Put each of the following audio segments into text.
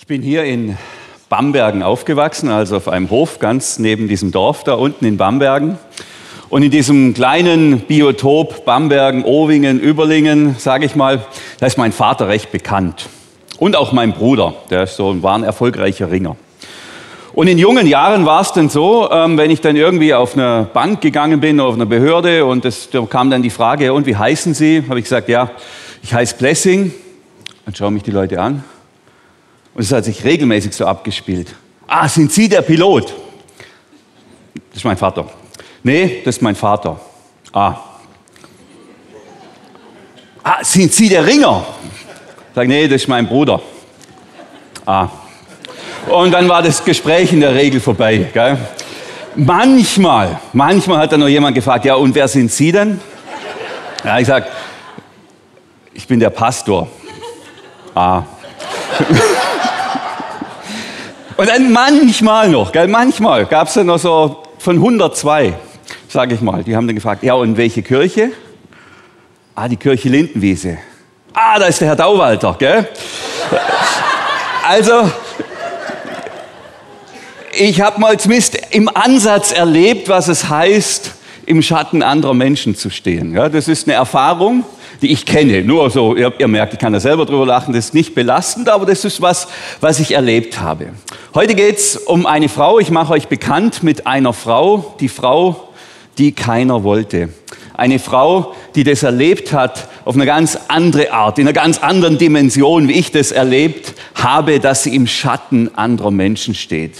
Ich bin hier in Bambergen aufgewachsen, also auf einem Hof ganz neben diesem Dorf da unten in Bambergen. Und in diesem kleinen Biotop Bambergen, Owingen, Überlingen, sage ich mal, da ist mein Vater recht bekannt. Und auch mein Bruder, der ist so, war ein erfolgreicher Ringer. Und in jungen Jahren war es dann so, ähm, wenn ich dann irgendwie auf eine Bank gegangen bin, auf eine Behörde und es, da kam dann die Frage, und wie heißen Sie? Habe ich gesagt, ja, ich heiße Blessing. Dann schauen mich die Leute an. Und es hat sich regelmäßig so abgespielt. Ah, sind Sie der Pilot? Das ist mein Vater. Nee, das ist mein Vater. Ah. Ah, sind Sie der Ringer? Sag, nee, das ist mein Bruder. Ah. Und dann war das Gespräch in der Regel vorbei. Gell? Manchmal, manchmal hat dann noch jemand gefragt, ja, und wer sind Sie denn? Ja, ich sag, ich bin der Pastor. Ah. Und dann manchmal noch, gell, manchmal gab es dann noch so von 102, sage ich mal, die haben dann gefragt, ja, und welche Kirche? Ah, die Kirche Lindenwiese. Ah, da ist der Herr Dauwalter, gell? Also, ich habe mal zumindest im Ansatz erlebt, was es heißt, im Schatten anderer Menschen zu stehen. Ja, das ist eine Erfahrung, die ich kenne. Nur so, ihr, ihr, merkt, ich kann da selber drüber lachen, das ist nicht belastend, aber das ist was, was ich erlebt habe. Heute geht es um eine Frau, ich mache euch bekannt mit einer Frau, die Frau, die keiner wollte. Eine Frau, die das erlebt hat auf eine ganz andere Art, in einer ganz anderen Dimension, wie ich das erlebt habe, dass sie im Schatten anderer Menschen steht.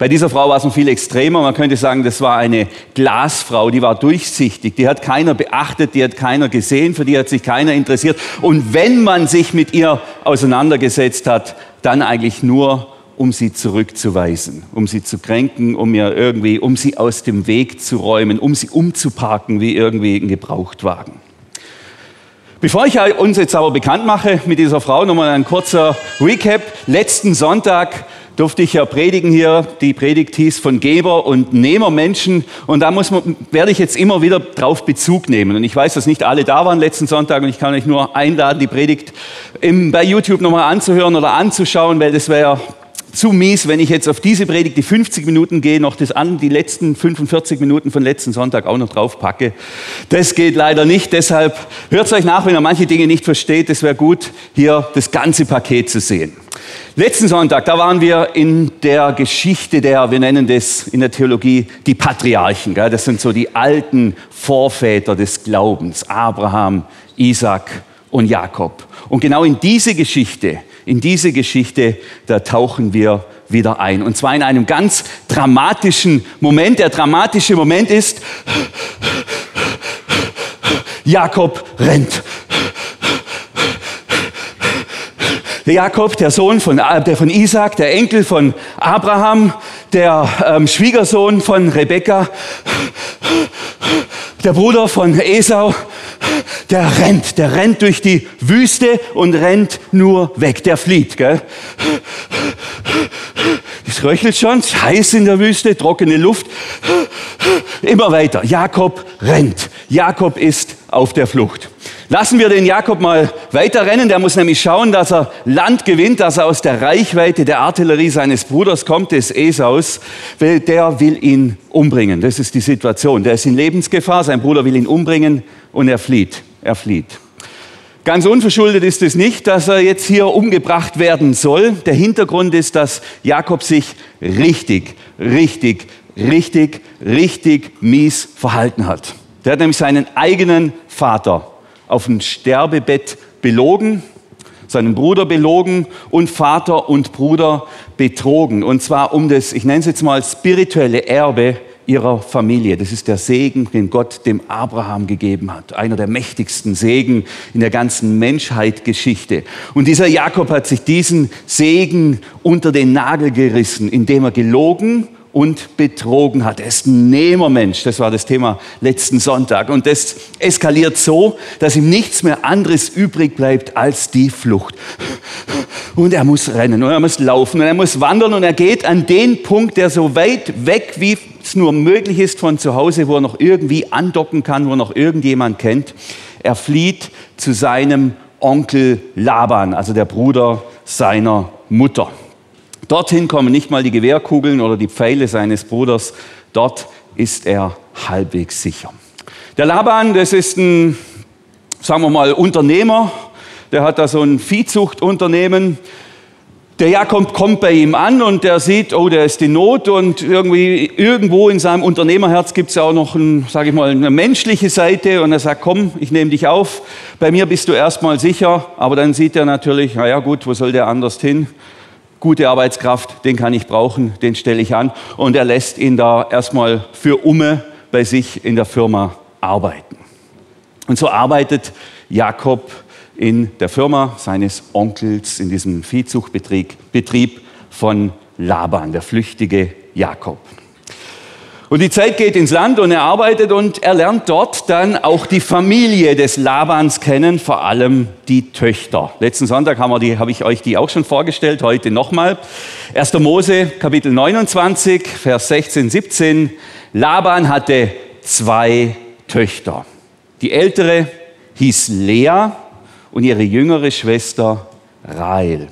Bei dieser Frau war es noch viel extremer. Man könnte sagen, das war eine Glasfrau, die war durchsichtig, die hat keiner beachtet, die hat keiner gesehen, für die hat sich keiner interessiert. Und wenn man sich mit ihr auseinandergesetzt hat, dann eigentlich nur um sie zurückzuweisen, um sie zu kränken, um ihr irgendwie, um sie aus dem Weg zu räumen, um sie umzuparken wie irgendwie ein Gebrauchtwagen. Bevor ich uns jetzt aber bekannt mache mit dieser Frau, nochmal ein kurzer Recap. Letzten Sonntag durfte ich ja predigen hier. Die Predigt hieß von Geber und Nehmer Menschen. Und da muss man, werde ich jetzt immer wieder drauf Bezug nehmen. Und ich weiß, dass nicht alle da waren letzten Sonntag und ich kann euch nur einladen, die Predigt im, bei YouTube nochmal anzuhören oder anzuschauen, weil das wäre zu mies, wenn ich jetzt auf diese Predigt die 50 Minuten gehe, noch das an, die letzten 45 Minuten von letzten Sonntag auch noch drauf packe. Das geht leider nicht. Deshalb hört es euch nach, wenn ihr manche Dinge nicht versteht. Es wäre gut, hier das ganze Paket zu sehen. Letzten Sonntag, da waren wir in der Geschichte der, wir nennen das in der Theologie die Patriarchen. Gell? Das sind so die alten Vorväter des Glaubens. Abraham, Isaac und Jakob. Und genau in diese Geschichte, in diese Geschichte, da tauchen wir wieder ein. Und zwar in einem ganz dramatischen Moment. Der dramatische Moment ist, Jakob rennt. Jakob, der Sohn von, der von Isaac, der Enkel von Abraham, der ähm, Schwiegersohn von Rebekka, der Bruder von Esau, der rennt, der rennt durch die Wüste und rennt nur weg, der flieht. Gell? Es röchelt schon, es ist heiß in der Wüste, trockene Luft. Immer weiter. Jakob rennt. Jakob ist auf der Flucht. Lassen wir den Jakob mal weiterrennen. Der muss nämlich schauen, dass er Land gewinnt, dass er aus der Reichweite der Artillerie seines Bruders kommt, des Esaus. Der will ihn umbringen. Das ist die Situation. Der ist in Lebensgefahr. Sein Bruder will ihn umbringen und er flieht. Er flieht. Ganz unverschuldet ist es nicht, dass er jetzt hier umgebracht werden soll. Der Hintergrund ist, dass Jakob sich richtig, richtig, richtig, richtig mies verhalten hat. Der hat nämlich seinen eigenen Vater auf dem Sterbebett belogen, seinen Bruder belogen und Vater und Bruder betrogen. Und zwar um das, ich nenne es jetzt mal spirituelle Erbe ihrer Familie. Das ist der Segen, den Gott dem Abraham gegeben hat. Einer der mächtigsten Segen in der ganzen Menschheitsgeschichte. Und dieser Jakob hat sich diesen Segen unter den Nagel gerissen, indem er gelogen und betrogen hat. Er ist ein Nehmermensch, das war das Thema letzten Sonntag. Und das eskaliert so, dass ihm nichts mehr anderes übrig bleibt als die Flucht. Und er muss rennen und er muss laufen und er muss wandern und er geht an den Punkt, der so weit weg, wie es nur möglich ist von zu Hause, wo er noch irgendwie andocken kann, wo er noch irgendjemand kennt. Er flieht zu seinem Onkel Laban, also der Bruder seiner Mutter. Dorthin kommen nicht mal die Gewehrkugeln oder die Pfeile seines Bruders. Dort ist er halbwegs sicher. Der Laban, das ist ein, sagen wir mal, Unternehmer. Der hat da so ein Viehzuchtunternehmen. Der Jakob kommt bei ihm an und der sieht, oh, der ist in Not und irgendwie irgendwo in seinem Unternehmerherz gibt es ja auch noch, ein, sage ich mal, eine menschliche Seite und er sagt, komm, ich nehme dich auf. Bei mir bist du erstmal sicher, aber dann sieht er natürlich, naja gut, wo soll der anders hin? Gute Arbeitskraft, den kann ich brauchen, den stelle ich an und er lässt ihn da erstmal für Umme bei sich in der Firma arbeiten. Und so arbeitet Jakob in der Firma seines Onkels, in diesem Viehzuchtbetrieb Betrieb von Laban, der flüchtige Jakob. Und die Zeit geht ins Land und er arbeitet und er lernt dort dann auch die Familie des Labans kennen, vor allem die Töchter. Letzten Sonntag haben wir die, habe ich euch die auch schon vorgestellt, heute nochmal. 1. Mose, Kapitel 29, Vers 16, 17. Laban hatte zwei Töchter. Die ältere hieß Lea und ihre jüngere Schwester Rael.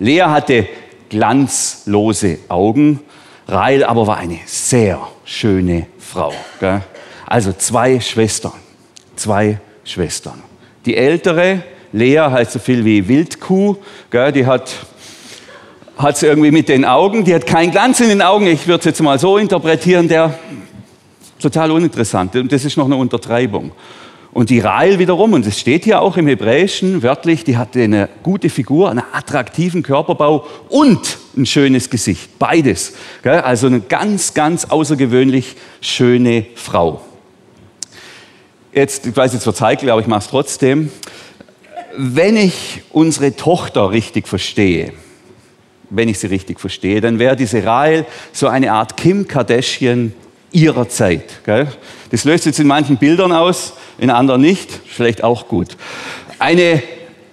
Lea hatte glanzlose Augen, Rael aber war eine sehr schöne Frau. Gell? Also zwei Schwestern, zwei Schwestern. Die ältere, Lea, heißt so viel wie Wildkuh, gell? die hat sie irgendwie mit den Augen, die hat keinen Glanz in den Augen, ich würde es jetzt mal so interpretieren, der total uninteressant und das ist noch eine Untertreibung. Und die Rahel wiederum, und es steht hier auch im Hebräischen wörtlich, die hatte eine gute Figur, einen attraktiven Körperbau und ein schönes Gesicht. Beides. Also eine ganz, ganz außergewöhnlich schöne Frau. Jetzt, ich weiß, jetzt verzeiht, aber ich mache es trotzdem. Wenn ich unsere Tochter richtig verstehe, wenn ich sie richtig verstehe, dann wäre diese Rahel so eine Art Kim Kardashian ihrer Zeit. Gell? Das löst jetzt in manchen Bildern aus, in anderen nicht, vielleicht auch gut. Eine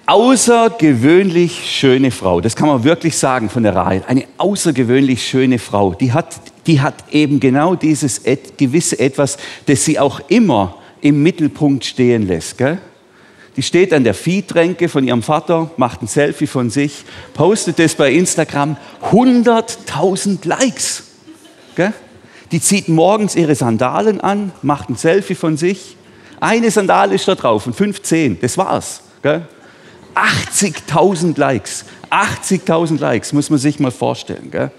außergewöhnlich schöne Frau, das kann man wirklich sagen von der Rahel, eine außergewöhnlich schöne Frau, die hat, die hat eben genau dieses et, gewisse Etwas, das sie auch immer im Mittelpunkt stehen lässt. Gell? Die steht an der Viehtränke von ihrem Vater, macht ein Selfie von sich, postet es bei Instagram, 100.000 Likes. Gell? Die zieht morgens ihre Sandalen an, macht ein Selfie von sich. Eine Sandale ist da drauf und 15, das war's. 80.000 Likes. 80.000 Likes, muss man sich mal vorstellen. Gell?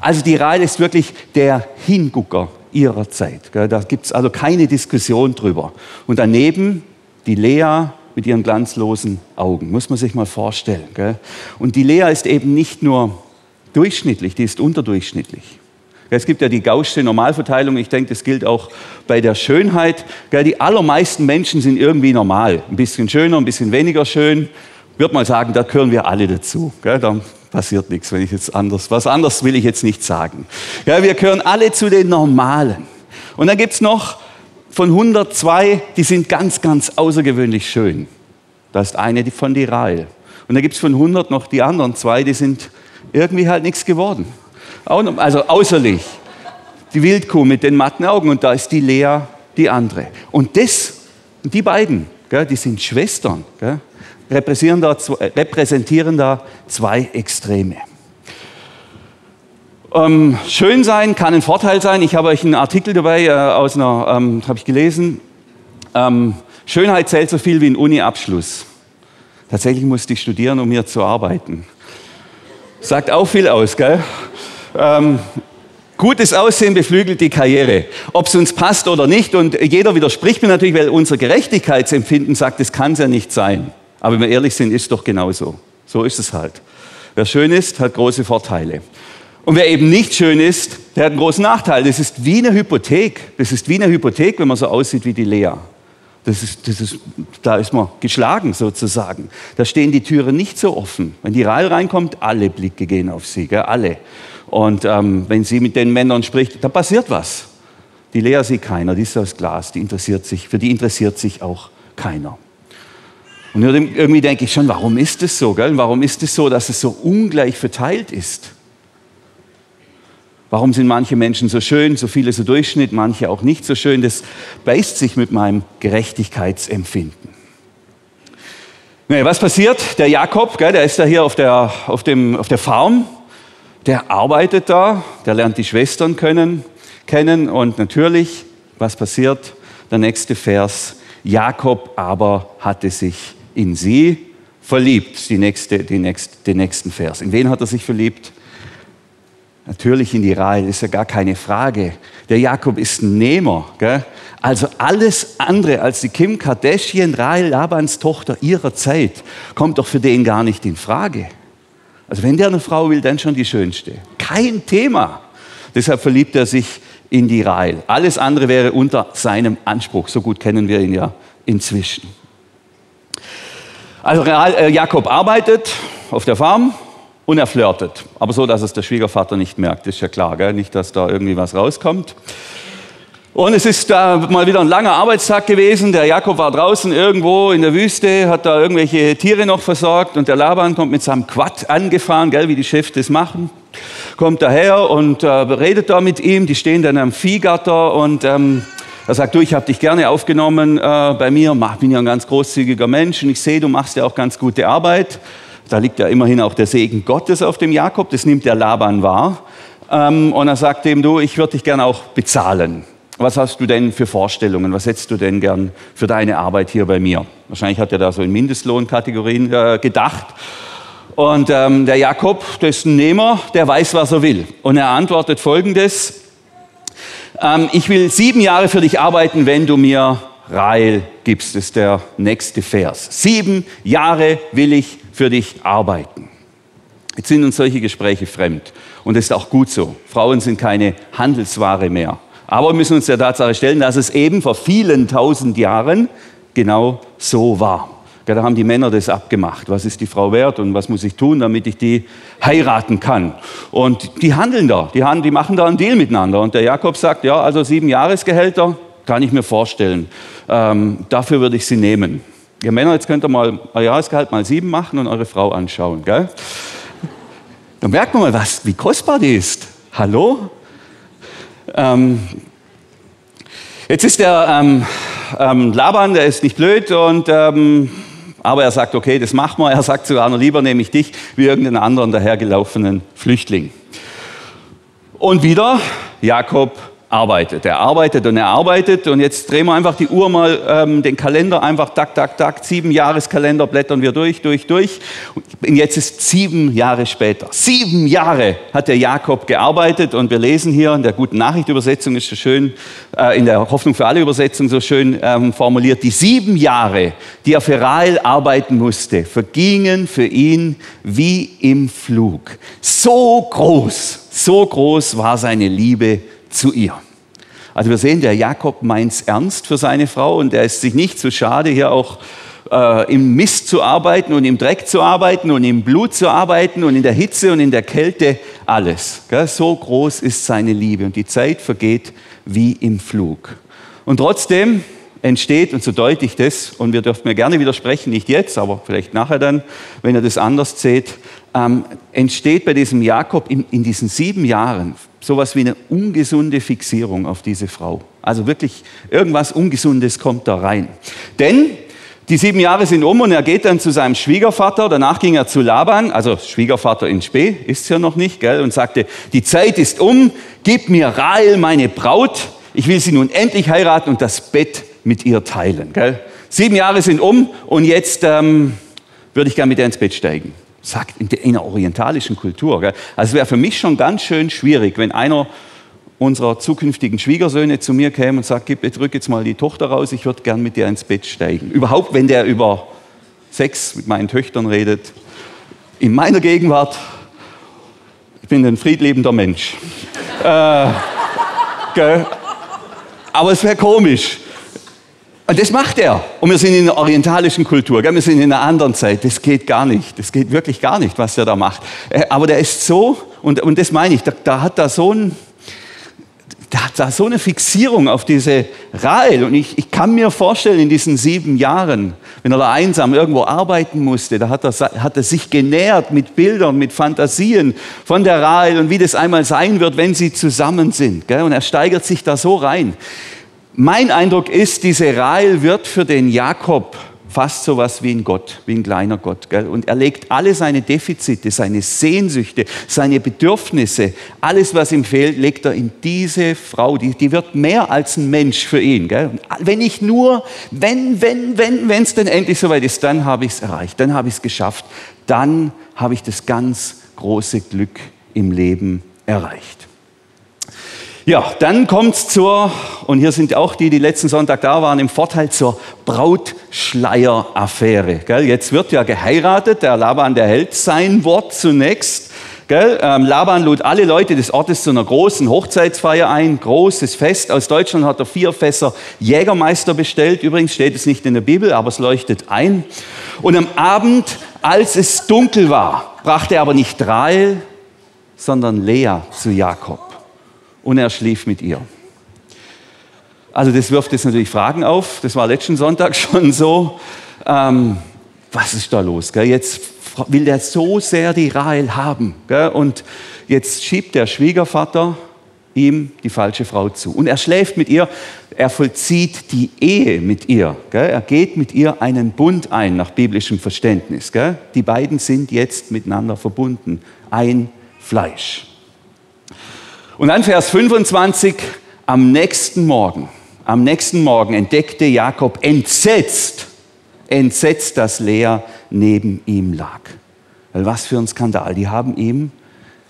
Also die Rahel ist wirklich der Hingucker ihrer Zeit. Gell? Da gibt es also keine Diskussion drüber. Und daneben die Lea mit ihren glanzlosen Augen, muss man sich mal vorstellen. Gell? Und die Lea ist eben nicht nur durchschnittlich, die ist unterdurchschnittlich. Es gibt ja die Gaußsche Normalverteilung. Ich denke, das gilt auch bei der Schönheit. Die allermeisten Menschen sind irgendwie normal. Ein bisschen schöner, ein bisschen weniger schön. Ich würde mal sagen, da gehören wir alle dazu. Da passiert nichts, wenn ich jetzt anders, was anderes will ich jetzt nicht sagen. Wir gehören alle zu den Normalen. Und dann gibt es noch von 102, die sind ganz, ganz außergewöhnlich schön. Da ist eine von die Rael. Und dann gibt es von 100 noch die anderen zwei, die sind irgendwie halt nichts geworden. Also außerlich. Die Wildkuh mit den matten Augen und da ist die Lea, die andere. Und das, die beiden, gell, die sind Schwestern, gell, repräsentieren, da, repräsentieren da zwei Extreme. Ähm, schön sein kann ein Vorteil sein. Ich habe euch einen Artikel dabei äh, aus einer, ähm, habe ich gelesen. Ähm, Schönheit zählt so viel wie ein Uni-Abschluss. Tatsächlich musste ich studieren, um hier zu arbeiten. Sagt auch viel aus, gell? Ähm, gutes Aussehen beflügelt die Karriere. Ob es uns passt oder nicht. Und jeder widerspricht mir natürlich, weil unser Gerechtigkeitsempfinden sagt, das kann es ja nicht sein. Aber wenn wir ehrlich sind, ist es doch genauso. So ist es halt. Wer schön ist, hat große Vorteile. Und wer eben nicht schön ist, der hat einen großen Nachteil. Das ist wie eine Hypothek. Das ist wie eine Hypothek, wenn man so aussieht wie die Lea. Das ist, das ist, da ist man geschlagen sozusagen. Da stehen die Türen nicht so offen. Wenn die Reihe reinkommt, alle Blicke gehen auf sie, gell? alle. Und ähm, wenn sie mit den Männern spricht, da passiert was. Die Lea sieht keiner, die ist aus Glas, die interessiert sich, für die interessiert sich auch keiner. Und irgendwie denke ich schon, warum ist es so? Gell? Warum ist es so, dass es so ungleich verteilt ist? Warum sind manche Menschen so schön, so viele so Durchschnitt, manche auch nicht so schön? Das beißt sich mit meinem Gerechtigkeitsempfinden. Naja, was passiert? Der Jakob, gell, der ist da hier auf der, auf, dem, auf der Farm der arbeitet da, der lernt die Schwestern können, kennen und natürlich, was passiert? Der nächste Vers. Jakob aber hatte sich in sie verliebt. Die nächste, die nächste, den nächsten Vers. In wen hat er sich verliebt? Natürlich in die Rahel, ist ja gar keine Frage. Der Jakob ist ein Nehmer. Gell? Also alles andere als die Kim Kardashian, Rahel Labans Tochter ihrer Zeit, kommt doch für den gar nicht in Frage. Also wenn der eine Frau will, dann schon die schönste. Kein Thema. Deshalb verliebt er sich in die Rahel. Alles andere wäre unter seinem Anspruch. So gut kennen wir ihn ja inzwischen. Also äh, Jakob arbeitet auf der Farm und er flirtet. Aber so, dass es der Schwiegervater nicht merkt, ist ja klar. Gell? Nicht, dass da irgendwie was rauskommt. Und es ist da mal wieder ein langer Arbeitstag gewesen. Der Jakob war draußen irgendwo in der Wüste, hat da irgendwelche Tiere noch versorgt und der Laban kommt mit seinem Quad angefahren, gell, wie die Chefs das machen. Kommt daher und äh, redet da mit ihm. Die stehen dann am Viehgatter und ähm, er sagt, du, ich habe dich gerne aufgenommen äh, bei mir. Ich bin ja ein ganz großzügiger Mensch und ich sehe, du machst ja auch ganz gute Arbeit. Da liegt ja immerhin auch der Segen Gottes auf dem Jakob. Das nimmt der Laban wahr. Ähm, und er sagt ihm, du, ich würde dich gerne auch bezahlen. Was hast du denn für Vorstellungen? Was hättest du denn gern für deine Arbeit hier bei mir? Wahrscheinlich hat er da so in Mindestlohnkategorien äh, gedacht. Und ähm, der Jakob, ein Nehmer, der weiß, was er will. Und er antwortet folgendes, ähm, ich will sieben Jahre für dich arbeiten, wenn du mir Rahel gibst. Das ist der nächste Vers. Sieben Jahre will ich für dich arbeiten. Jetzt sind uns solche Gespräche fremd. Und das ist auch gut so. Frauen sind keine Handelsware mehr. Aber wir müssen uns der Tatsache stellen, dass es eben vor vielen tausend Jahren genau so war. Da haben die Männer das abgemacht. Was ist die Frau wert und was muss ich tun, damit ich die heiraten kann? Und die handeln da, die, handeln, die machen da einen Deal miteinander. Und der Jakob sagt, ja, also sieben Jahresgehälter kann ich mir vorstellen. Ähm, dafür würde ich sie nehmen. Ihr Männer, jetzt könnt ihr mal euer Jahresgehalt mal sieben machen und eure Frau anschauen. Gell? Dann merkt man mal, was, wie kostbar die ist. Hallo? Ähm, jetzt ist der ähm, ähm, Laban, der ist nicht blöd, und, ähm, aber er sagt, okay, das machen wir. Er sagt sogar noch lieber nehme ich dich wie irgendeinen anderen dahergelaufenen Flüchtling. Und wieder Jakob arbeitet. Er arbeitet und er arbeitet und jetzt drehen wir einfach die Uhr mal, ähm, den Kalender einfach, tak, tak, tak, sieben Jahreskalender blättern wir durch, durch, durch. Und jetzt ist sieben Jahre später. Sieben Jahre hat der Jakob gearbeitet und wir lesen hier in der guten Nachrichtübersetzung ist so schön, äh, in der Hoffnung für alle Übersetzung so schön ähm, formuliert, die sieben Jahre, die er für Rahel arbeiten musste, vergingen für ihn wie im Flug. So groß, so groß war seine Liebe zu ihr. Also wir sehen, der Jakob meint es ernst für seine Frau und er ist sich nicht so schade, hier auch äh, im Mist zu arbeiten und im Dreck zu arbeiten und im Blut zu arbeiten und in der Hitze und in der Kälte, alles. Gell? So groß ist seine Liebe und die Zeit vergeht wie im Flug. Und trotzdem entsteht, und so deute ich das, und wir dürfen mir gerne widersprechen, nicht jetzt, aber vielleicht nachher dann, wenn ihr das anders seht, ähm, entsteht bei diesem Jakob in, in diesen sieben Jahren sowas wie eine ungesunde Fixierung auf diese Frau. Also wirklich irgendwas Ungesundes kommt da rein. Denn die sieben Jahre sind um und er geht dann zu seinem Schwiegervater. Danach ging er zu Laban, also Schwiegervater in Spee, ist ja noch nicht, gell, und sagte, die Zeit ist um, gib mir Rahel, meine Braut. Ich will sie nun endlich heiraten und das Bett mit ihr teilen. Gell. Sieben Jahre sind um und jetzt ähm, würde ich gerne mit ihr ins Bett steigen sagt in der orientalischen Kultur. Gell? Also es wäre für mich schon ganz schön schwierig, wenn einer unserer zukünftigen Schwiegersöhne zu mir käme und sagt, gib, drück jetzt mal die Tochter raus, ich würde gern mit dir ins Bett steigen. Überhaupt, wenn der über Sex mit meinen Töchtern redet. In meiner Gegenwart, ich bin ein friedliebender Mensch. äh, Aber es wäre komisch. Und das macht er. Und wir sind in der orientalischen Kultur, wir sind in einer anderen Zeit. Das geht gar nicht. Das geht wirklich gar nicht, was er da macht. Äh, aber der ist so, und, und das meine ich, da, da hat da so ein, da hat da so eine Fixierung auf diese Rahel. Und ich, ich kann mir vorstellen, in diesen sieben Jahren, wenn er da einsam irgendwo arbeiten musste, da hat er, hat er sich genährt mit Bildern, mit Fantasien von der Rahel und wie das einmal sein wird, wenn sie zusammen sind. Und er steigert sich da so rein. Mein Eindruck ist, diese Rahel wird für den Jakob fast so was wie ein Gott, wie ein kleiner Gott. Gell? Und er legt alle seine Defizite, seine Sehnsüchte, seine Bedürfnisse, alles, was ihm fehlt, legt er in diese Frau. Die, die wird mehr als ein Mensch für ihn. Gell? Wenn ich nur, wenn, wenn, wenn, wenn es denn endlich soweit ist, dann habe ich es erreicht, dann habe ich es geschafft, dann habe ich das ganz große Glück im Leben erreicht. Ja, dann kommt es zur, und hier sind auch die, die letzten Sonntag da waren, im Vorteil zur Brautschleier-Affäre. Jetzt wird ja geheiratet, der Laban, der hält sein Wort zunächst. Ähm, Laban lud alle Leute des Ortes zu einer großen Hochzeitsfeier ein, großes Fest. Aus Deutschland hat er vier Fässer Jägermeister bestellt. Übrigens steht es nicht in der Bibel, aber es leuchtet ein. Und am Abend, als es dunkel war, brachte er aber nicht Rahel, sondern Lea zu Jakob und er schlief mit ihr. Also das wirft jetzt natürlich Fragen auf. Das war letzten Sonntag schon so. Ähm, was ist da los? Gell? Jetzt will er so sehr die Rahel haben. Gell? Und jetzt schiebt der Schwiegervater ihm die falsche Frau zu. Und er schläft mit ihr, er vollzieht die Ehe mit ihr. Gell? Er geht mit ihr einen Bund ein nach biblischem Verständnis. Gell? Die beiden sind jetzt miteinander verbunden. Ein Fleisch. Und dann Vers 25, am nächsten Morgen, am nächsten Morgen entdeckte Jakob entsetzt, entsetzt, dass Lea neben ihm lag. Weil was für ein Skandal. Die haben ihm,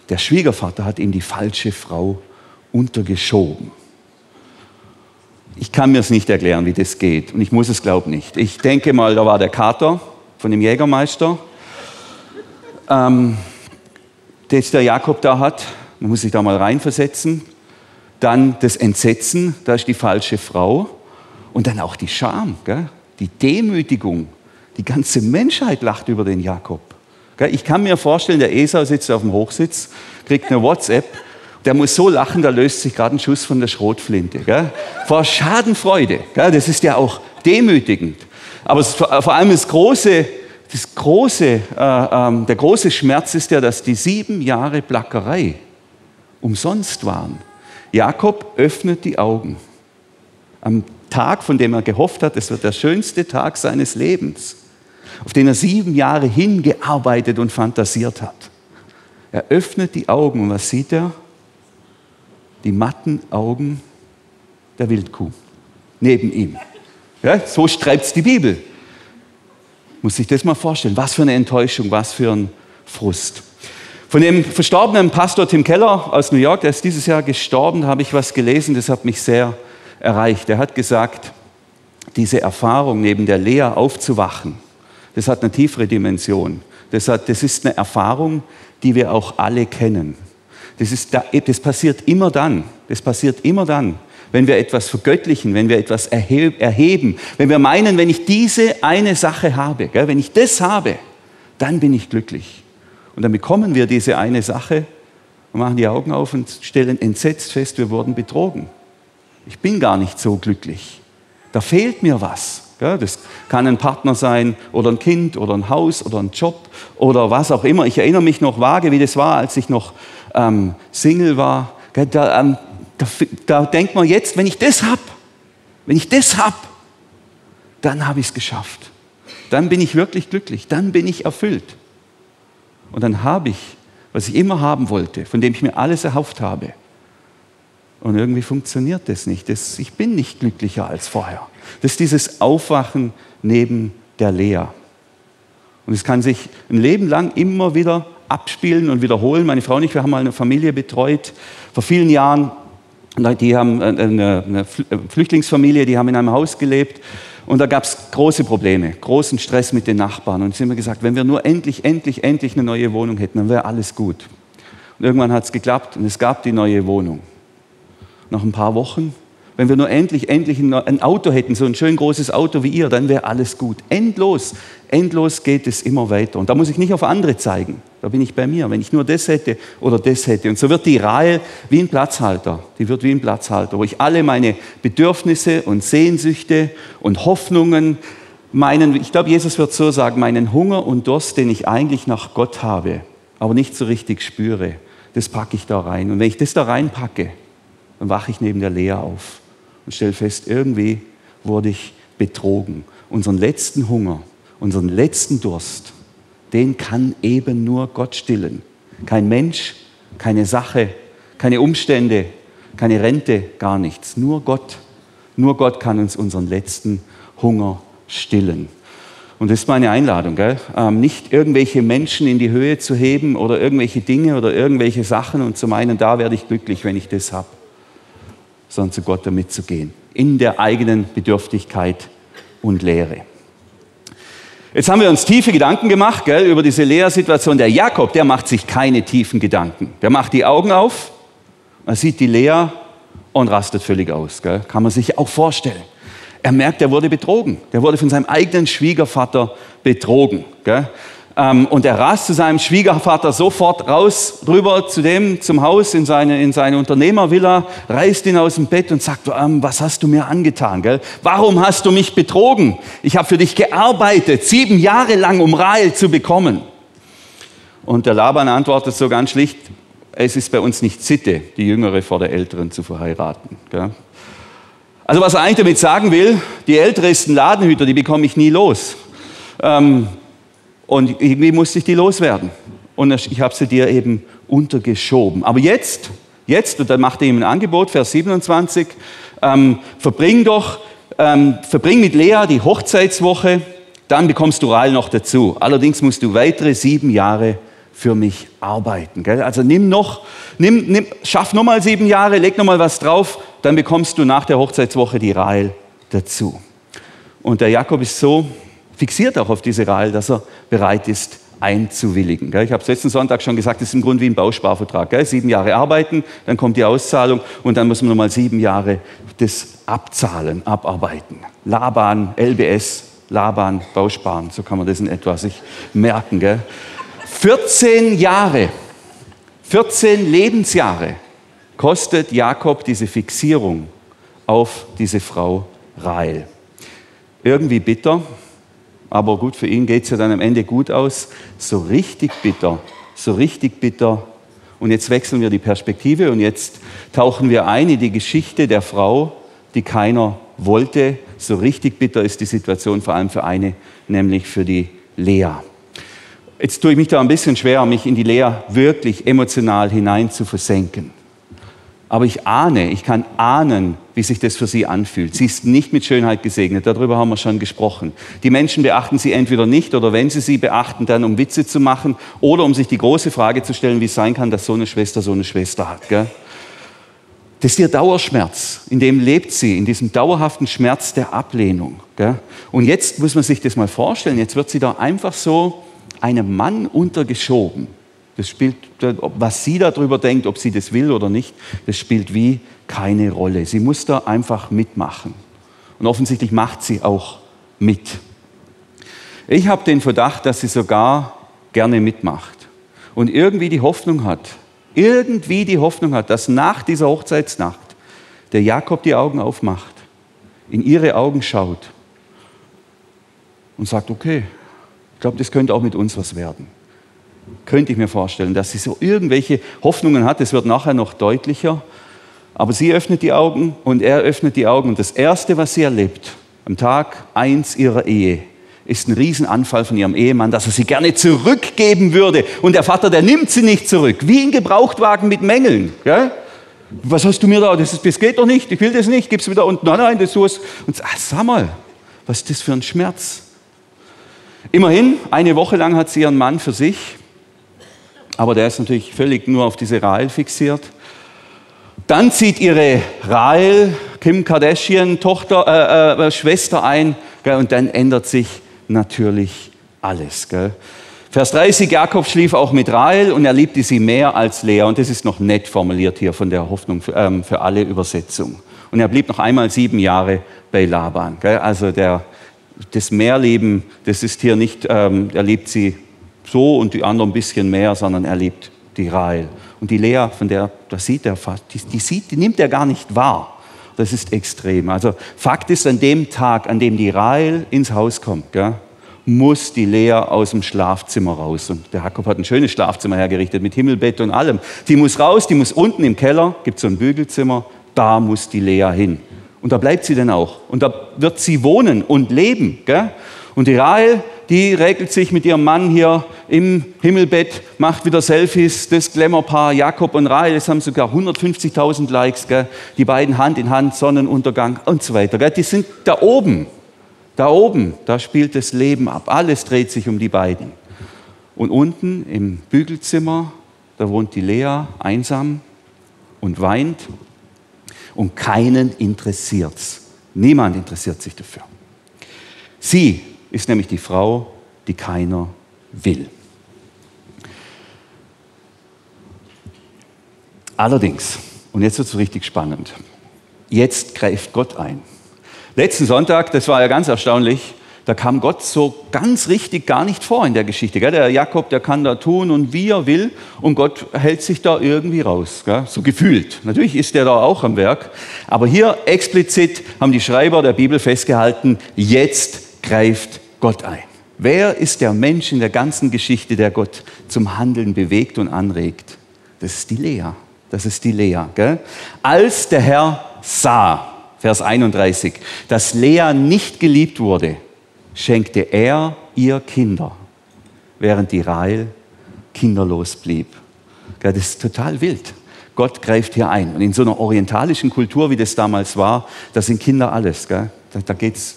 der Schwiegervater hat ihm die falsche Frau untergeschoben. Ich kann mir es nicht erklären, wie das geht. Und ich muss es, glaube nicht. Ich denke mal, da war der Kater von dem Jägermeister, ähm, das der Jakob da hat. Man muss sich da mal reinversetzen. Dann das Entsetzen, da ist die falsche Frau. Und dann auch die Scham, gell? die Demütigung. Die ganze Menschheit lacht über den Jakob. Gell? Ich kann mir vorstellen, der Esau sitzt auf dem Hochsitz, kriegt eine WhatsApp, der muss so lachen, da löst sich gerade ein Schuss von der Schrotflinte. Gell? Vor Schadenfreude. Gell? Das ist ja auch demütigend. Aber vor allem das große, das große, äh, äh, der große Schmerz ist ja, dass die sieben Jahre Plackerei, umsonst waren. Jakob öffnet die Augen. Am Tag, von dem er gehofft hat, es wird der schönste Tag seines Lebens, auf den er sieben Jahre hingearbeitet und fantasiert hat. Er öffnet die Augen und was sieht er? Die matten Augen der Wildkuh neben ihm. Ja, so schreibt es die Bibel. Muss sich das mal vorstellen. Was für eine Enttäuschung, was für ein Frust. Von dem verstorbenen Pastor Tim Keller aus New York, der ist dieses Jahr gestorben, habe ich was gelesen, das hat mich sehr erreicht. Er hat gesagt, diese Erfahrung neben der Lea aufzuwachen, das hat eine tiefere Dimension. Das, hat, das ist eine Erfahrung, die wir auch alle kennen. Das, ist, das passiert immer dann, das passiert immer dann, wenn wir etwas vergöttlichen, wenn wir etwas erheben, wenn wir meinen, wenn ich diese eine Sache habe, wenn ich das habe, dann bin ich glücklich. Und dann bekommen wir diese eine Sache und machen die Augen auf und stellen entsetzt fest, wir wurden betrogen. Ich bin gar nicht so glücklich. Da fehlt mir was. Das kann ein Partner sein oder ein Kind oder ein Haus oder ein Job oder was auch immer. Ich erinnere mich noch vage, wie das war, als ich noch ähm, Single war. Da, ähm, da, da denkt man jetzt, wenn ich das habe, wenn ich das habe, dann habe ich es geschafft. Dann bin ich wirklich glücklich, dann bin ich erfüllt. Und dann habe ich, was ich immer haben wollte, von dem ich mir alles erhofft habe. Und irgendwie funktioniert das nicht. Das, ich bin nicht glücklicher als vorher. Das ist dieses Aufwachen neben der Lea. Und es kann sich ein Leben lang immer wieder abspielen und wiederholen. Meine Frau und ich, wir haben mal eine Familie betreut vor vielen Jahren. Die haben eine Flüchtlingsfamilie, die haben in einem Haus gelebt und da gab es große Probleme, großen Stress mit den Nachbarn. Und sie haben mir gesagt, wenn wir nur endlich, endlich, endlich eine neue Wohnung hätten, dann wäre alles gut. Und irgendwann hat es geklappt und es gab die neue Wohnung. Nach ein paar Wochen, wenn wir nur endlich, endlich ein Auto hätten, so ein schön großes Auto wie ihr, dann wäre alles gut. Endlos, endlos geht es immer weiter. Und da muss ich nicht auf andere zeigen. Da bin ich bei mir. Wenn ich nur das hätte oder das hätte. Und so wird die Reihe wie ein Platzhalter. Die wird wie ein Platzhalter, wo ich alle meine Bedürfnisse und Sehnsüchte und Hoffnungen, meinen, ich glaube, Jesus wird so sagen, meinen Hunger und Durst, den ich eigentlich nach Gott habe, aber nicht so richtig spüre, das packe ich da rein. Und wenn ich das da reinpacke, dann wache ich neben der Lea auf und stelle fest, irgendwie wurde ich betrogen unseren letzten Hunger, unseren letzten Durst, den kann eben nur Gott stillen. Kein Mensch, keine Sache, keine Umstände, keine Rente, gar nichts. Nur Gott. Nur Gott kann uns unseren letzten Hunger stillen. Und das ist meine Einladung, gell? Ähm, nicht irgendwelche Menschen in die Höhe zu heben oder irgendwelche Dinge oder irgendwelche Sachen und zu meinen, da werde ich glücklich, wenn ich das habe, sondern zu Gott damit zu gehen. In der eigenen Bedürftigkeit und Lehre. Jetzt haben wir uns tiefe Gedanken gemacht gell, über diese Lea-Situation. Der Jakob, der macht sich keine tiefen Gedanken. Der macht die Augen auf, er sieht die Lea und rastet völlig aus. Gell. Kann man sich auch vorstellen. Er merkt, er wurde betrogen. Der wurde von seinem eigenen Schwiegervater betrogen. Gell? Ähm, und er rast zu seinem Schwiegervater sofort raus, rüber zu dem, zum Haus in seine, in seine Unternehmervilla, reißt ihn aus dem Bett und sagt, ähm, was hast du mir angetan? Gell? Warum hast du mich betrogen? Ich habe für dich gearbeitet, sieben Jahre lang, um Rahel zu bekommen. Und der Laban antwortet so ganz schlicht, es ist bei uns nicht Sitte, die Jüngere vor der Älteren zu verheiraten. Gell? Also was er eigentlich damit sagen will, die ältesten Ladenhüter, die bekomme ich nie los. Ähm, und irgendwie musste ich die loswerden. Und ich habe sie dir eben untergeschoben. Aber jetzt, jetzt, und dann macht er ihm ein Angebot, Vers 27, ähm, verbring doch, ähm, verbring mit Lea die Hochzeitswoche, dann bekommst du Rahel noch dazu. Allerdings musst du weitere sieben Jahre für mich arbeiten. Gell? Also nimm noch, nimm, nimm, schaff nochmal sieben Jahre, leg nochmal was drauf, dann bekommst du nach der Hochzeitswoche die Rahel dazu. Und der Jakob ist so fixiert auch auf diese Rahel, dass er bereit ist, einzuwilligen. Ich habe es letzten Sonntag schon gesagt, das ist im Grunde wie ein Bausparvertrag. Sieben Jahre arbeiten, dann kommt die Auszahlung und dann muss man nochmal sieben Jahre das abzahlen, abarbeiten. Laban, LBS, Laban, Bausparen, so kann man das in etwa sich merken. 14 Jahre, 14 Lebensjahre kostet Jakob diese Fixierung auf diese Frau Rahel. Irgendwie bitter, aber gut, für ihn geht es ja dann am Ende gut aus. So richtig bitter, so richtig bitter. Und jetzt wechseln wir die Perspektive und jetzt tauchen wir ein in die Geschichte der Frau, die keiner wollte. So richtig bitter ist die Situation vor allem für eine, nämlich für die Lea. Jetzt tue ich mich da ein bisschen schwer, mich in die Lea wirklich emotional hinein zu versenken. Aber ich ahne, ich kann ahnen, wie sich das für sie anfühlt. Sie ist nicht mit Schönheit gesegnet, darüber haben wir schon gesprochen. Die Menschen beachten sie entweder nicht oder wenn sie sie beachten, dann um Witze zu machen oder um sich die große Frage zu stellen, wie es sein kann, dass so eine Schwester so eine Schwester hat. Gell? Das ist ihr Dauerschmerz, in dem lebt sie, in diesem dauerhaften Schmerz der Ablehnung. Gell? Und jetzt muss man sich das mal vorstellen, jetzt wird sie da einfach so einem Mann untergeschoben. Das spielt, was sie darüber denkt, ob sie das will oder nicht, das spielt wie keine Rolle. Sie muss da einfach mitmachen. Und offensichtlich macht sie auch mit. Ich habe den Verdacht, dass sie sogar gerne mitmacht und irgendwie die Hoffnung hat, irgendwie die Hoffnung hat, dass nach dieser Hochzeitsnacht der Jakob die Augen aufmacht, in ihre Augen schaut und sagt, okay, ich glaube, das könnte auch mit uns was werden. Könnte ich mir vorstellen, dass sie so irgendwelche Hoffnungen hat. Das wird nachher noch deutlicher. Aber sie öffnet die Augen und er öffnet die Augen. Und das Erste, was sie erlebt, am Tag eins ihrer Ehe, ist ein Riesenanfall von ihrem Ehemann, dass er sie gerne zurückgeben würde. Und der Vater, der nimmt sie nicht zurück. Wie ein Gebrauchtwagen mit Mängeln. Gell? Was hast du mir da? Das, ist, das geht doch nicht. Ich will das nicht. Gib es wieder unten. Nein, nein, das ist Und ach, sag mal, was ist das für ein Schmerz? Immerhin, eine Woche lang hat sie ihren Mann für sich, aber der ist natürlich völlig nur auf diese Rahel fixiert. Dann zieht ihre Rahel, Kim Kardashian, Tochter, äh, äh, Schwester ein gell, und dann ändert sich natürlich alles. Gell. Vers 30, Jakob schlief auch mit Rahel und er liebte sie mehr als Lea. Und das ist noch nett formuliert hier von der Hoffnung für, ähm, für alle Übersetzungen. Und er blieb noch einmal sieben Jahre bei Laban. Gell. Also der das Mehrleben, das ist hier nicht, ähm, er liebt sie so und die anderen ein bisschen mehr, sondern er liebt die Rahel. Und die Lea, von der, das sieht er fast, die, die, sieht, die nimmt er gar nicht wahr. Das ist extrem. Also Fakt ist, an dem Tag, an dem die Rahel ins Haus kommt, gell, muss die Lea aus dem Schlafzimmer raus. Und der Jakob hat ein schönes Schlafzimmer hergerichtet mit Himmelbett und allem. Die muss raus, die muss unten im Keller, gibt so ein Bügelzimmer, da muss die Lea hin. Und da bleibt sie dann auch. Und da wird sie wohnen und leben. Gell? Und die Rahel, die regelt sich mit ihrem Mann hier im Himmelbett, macht wieder Selfies, das Glamourpaar Jakob und Rahel, das haben sogar 150.000 Likes, gell? die beiden Hand in Hand, Sonnenuntergang und so weiter. Gell? Die sind da oben, da oben, da spielt das Leben ab. Alles dreht sich um die beiden. Und unten im Bügelzimmer, da wohnt die Lea einsam und weint und keinen interessiert's. Niemand interessiert sich dafür. Sie ist nämlich die Frau, die keiner will. Allerdings, und jetzt wird es richtig spannend, jetzt greift Gott ein. Letzten Sonntag, das war ja ganz erstaunlich, da kam Gott so ganz richtig gar nicht vor in der Geschichte. Der Jakob, der kann da tun und wie er will und Gott hält sich da irgendwie raus, so gefühlt. Natürlich ist er da auch am Werk, aber hier explizit haben die Schreiber der Bibel festgehalten, jetzt greift Gott ein. Wer ist der Mensch in der ganzen Geschichte, der Gott zum Handeln bewegt und anregt? Das ist die Lea. Das ist die Lea. Gell? Als der Herr sah, Vers 31, dass Lea nicht geliebt wurde, schenkte er ihr Kinder, während die Rahel kinderlos blieb. Das ist total wild. Gott greift hier ein. Und in so einer orientalischen Kultur, wie das damals war, da sind Kinder alles. Gell? Da, da geht's,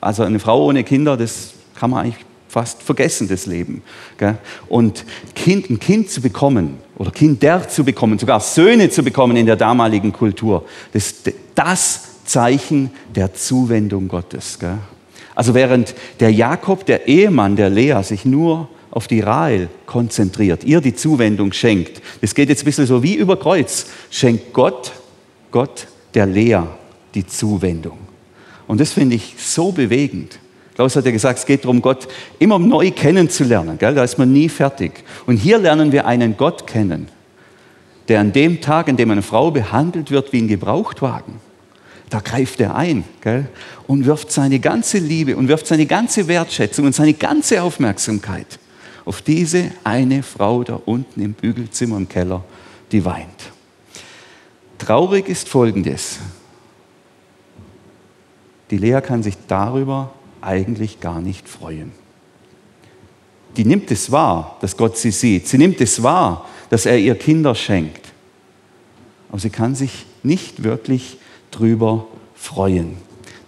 also eine Frau ohne Kinder, das kann man eigentlich fast vergessen, das Leben. Und kind, ein Kind zu bekommen oder Kinder zu bekommen, sogar Söhne zu bekommen in der damaligen Kultur, das das Zeichen der Zuwendung Gottes. Also während der Jakob, der Ehemann der Lea, sich nur auf die Rahel konzentriert, ihr die Zuwendung schenkt, das geht jetzt ein bisschen so wie über Kreuz, schenkt Gott, Gott der Lea die Zuwendung. Und das finde ich so bewegend. Klaus hat ja gesagt, es geht darum, Gott immer neu kennenzulernen. Gell? Da ist man nie fertig. Und hier lernen wir einen Gott kennen, der an dem Tag, an dem eine Frau behandelt wird wie ein Gebrauchtwagen, da greift er ein gell? und wirft seine ganze Liebe und wirft seine ganze Wertschätzung und seine ganze Aufmerksamkeit auf diese eine Frau da unten im Bügelzimmer im Keller, die weint. Traurig ist Folgendes. Die Lea kann sich darüber eigentlich gar nicht freuen. Die nimmt es wahr, dass Gott sie sieht. Sie nimmt es wahr, dass er ihr Kinder schenkt. Aber sie kann sich nicht wirklich drüber freuen.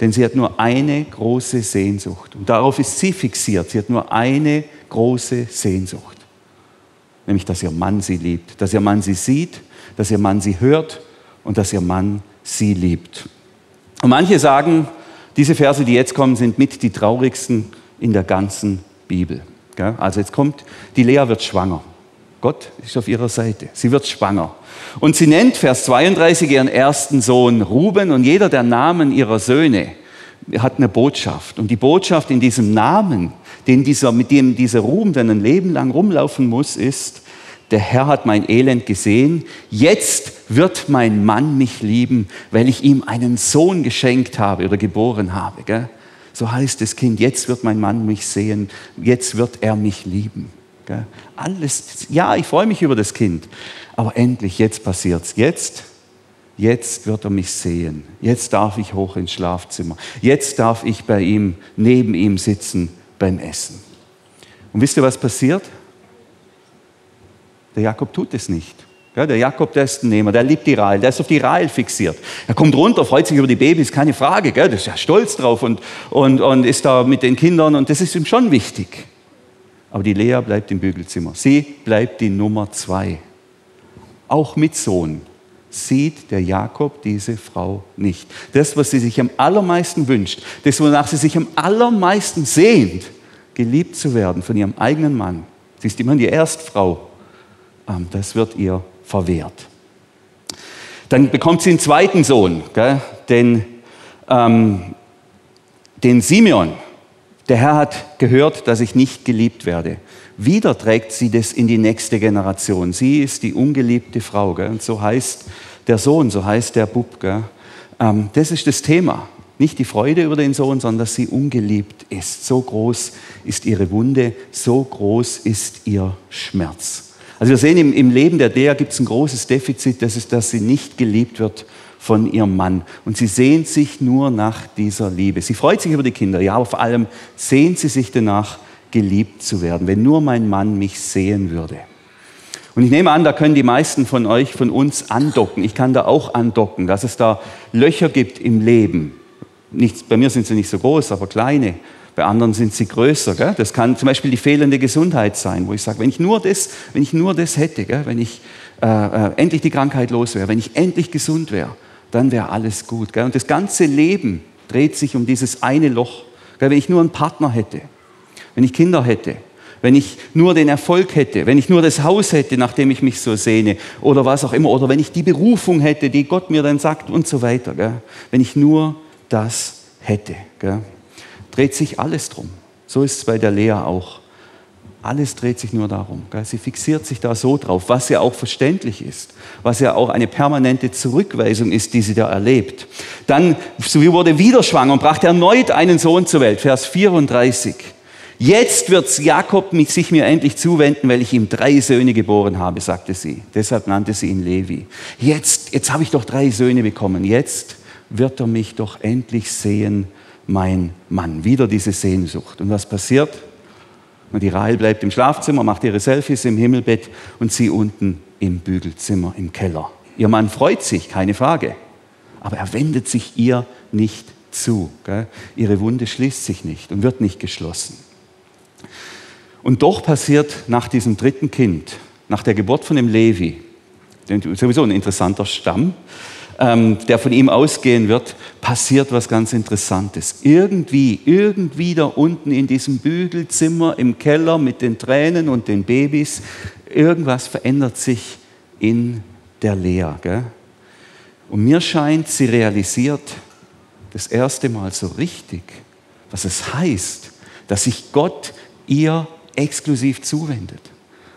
Denn sie hat nur eine große Sehnsucht. Und darauf ist sie fixiert. Sie hat nur eine große Sehnsucht. Nämlich, dass ihr Mann sie liebt. Dass ihr Mann sie sieht, dass ihr Mann sie hört und dass ihr Mann sie liebt. Und manche sagen, diese Verse, die jetzt kommen, sind mit die traurigsten in der ganzen Bibel. Also jetzt kommt, die Lea wird schwanger. Gott ist auf ihrer Seite. Sie wird schwanger. Und sie nennt, Vers 32, ihren ersten Sohn Ruben und jeder der Namen ihrer Söhne hat eine Botschaft. Und die Botschaft in diesem Namen, den dieser, mit dem dieser Ruben dann ein Leben lang rumlaufen muss, ist, der Herr hat mein Elend gesehen, jetzt wird mein Mann mich lieben, weil ich ihm einen Sohn geschenkt habe oder geboren habe. Gell? So heißt das Kind, jetzt wird mein Mann mich sehen, jetzt wird er mich lieben. Gell? Alles, ja, ich freue mich über das Kind, aber endlich, jetzt passiert es. Jetzt, jetzt wird er mich sehen. Jetzt darf ich hoch ins Schlafzimmer. Jetzt darf ich bei ihm, neben ihm sitzen beim Essen. Und wisst ihr, was passiert? Der Jakob tut es nicht. Ja, der Jakob, der ist ein Nehmer, der liebt die Rahel, der ist auf die Rahel fixiert. Er kommt runter, freut sich über die Babys, keine Frage, gell? der ist ja stolz drauf und, und, und ist da mit den Kindern und das ist ihm schon wichtig. Aber die Lea bleibt im Bügelzimmer. Sie bleibt die Nummer zwei. Auch mit Sohn sieht der Jakob diese Frau nicht. Das, was sie sich am allermeisten wünscht, das, wonach sie sich am allermeisten sehnt, geliebt zu werden von ihrem eigenen Mann. Sie ist immerhin die Erstfrau. Ähm, das wird ihr verwehrt. Dann bekommt sie einen zweiten Sohn, gell? Den, ähm, den Simeon. Der Herr hat gehört, dass ich nicht geliebt werde. Wieder trägt sie das in die nächste Generation. Sie ist die ungeliebte Frau. Gell? Und so heißt der Sohn, so heißt der Bub. Ähm, das ist das Thema. Nicht die Freude über den Sohn, sondern dass sie ungeliebt ist. So groß ist ihre Wunde, so groß ist ihr Schmerz. Also wir sehen im, im Leben der Dea gibt es ein großes Defizit, das ist, dass sie nicht geliebt wird von ihrem Mann. Und sie sehnt sich nur nach dieser Liebe. Sie freut sich über die Kinder, ja, aber vor allem sehnt sie sich danach, geliebt zu werden. Wenn nur mein Mann mich sehen würde. Und ich nehme an, da können die meisten von euch, von uns andocken. Ich kann da auch andocken, dass es da Löcher gibt im Leben. Nicht, bei mir sind sie nicht so groß, aber kleine. Bei anderen sind sie größer. Gell? Das kann zum Beispiel die fehlende Gesundheit sein, wo ich sage, wenn ich nur das, wenn ich nur das hätte, gell? wenn ich äh, äh, endlich die Krankheit los wäre, wenn ich endlich gesund wäre, dann wäre alles gut. Gell? Und das ganze Leben dreht sich um dieses eine Loch. Wenn ich nur einen Partner hätte, wenn ich Kinder hätte, wenn ich nur den Erfolg hätte, wenn ich nur das Haus hätte, nach dem ich mich so sehne oder was auch immer, oder wenn ich die Berufung hätte, die Gott mir dann sagt und so weiter. Gell? Wenn ich nur das hätte, gell? Dreht sich alles drum. So ist es bei der Lea auch. Alles dreht sich nur darum. Sie fixiert sich da so drauf, was ja auch verständlich ist, was ja auch eine permanente Zurückweisung ist, die sie da erlebt. Dann, sie wurde wieder schwanger und brachte erneut einen Sohn zur Welt, Vers 34. Jetzt wird Jakob sich mir endlich zuwenden, weil ich ihm drei Söhne geboren habe, sagte sie. Deshalb nannte sie ihn Levi. Jetzt, jetzt habe ich doch drei Söhne bekommen. Jetzt wird er mich doch endlich sehen, mein Mann. Wieder diese Sehnsucht. Und was passiert? Und die Rahel bleibt im Schlafzimmer, macht ihre Selfies im Himmelbett und sie unten im Bügelzimmer, im Keller. Ihr Mann freut sich, keine Frage. Aber er wendet sich ihr nicht zu. Gell? Ihre Wunde schließt sich nicht und wird nicht geschlossen. Und doch passiert nach diesem dritten Kind, nach der Geburt von dem Levi, sowieso ein interessanter Stamm, ähm, der von ihm ausgehen wird, passiert was ganz Interessantes. Irgendwie, irgendwie da unten in diesem Bügelzimmer im Keller mit den Tränen und den Babys, irgendwas verändert sich in der Lea. Gell? Und mir scheint, sie realisiert das erste Mal so richtig, was es heißt, dass sich Gott ihr exklusiv zuwendet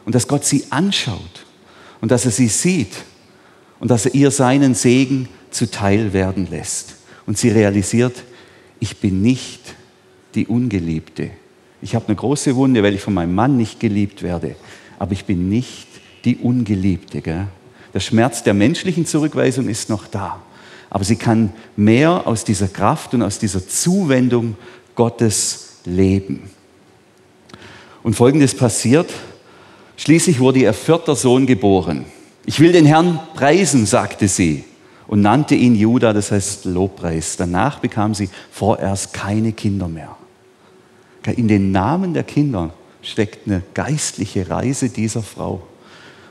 und dass Gott sie anschaut und dass er sie sieht und dass er ihr seinen Segen zuteil werden lässt. Und sie realisiert, ich bin nicht die Ungeliebte. Ich habe eine große Wunde, weil ich von meinem Mann nicht geliebt werde, aber ich bin nicht die Ungeliebte. Gell? Der Schmerz der menschlichen Zurückweisung ist noch da, aber sie kann mehr aus dieser Kraft und aus dieser Zuwendung Gottes leben. Und folgendes passiert. Schließlich wurde ihr vierter Sohn geboren. Ich will den Herrn preisen, sagte sie und nannte ihn Judah, das heißt Lobpreis. Danach bekam sie vorerst keine Kinder mehr. In den Namen der Kinder steckt eine geistliche Reise dieser Frau,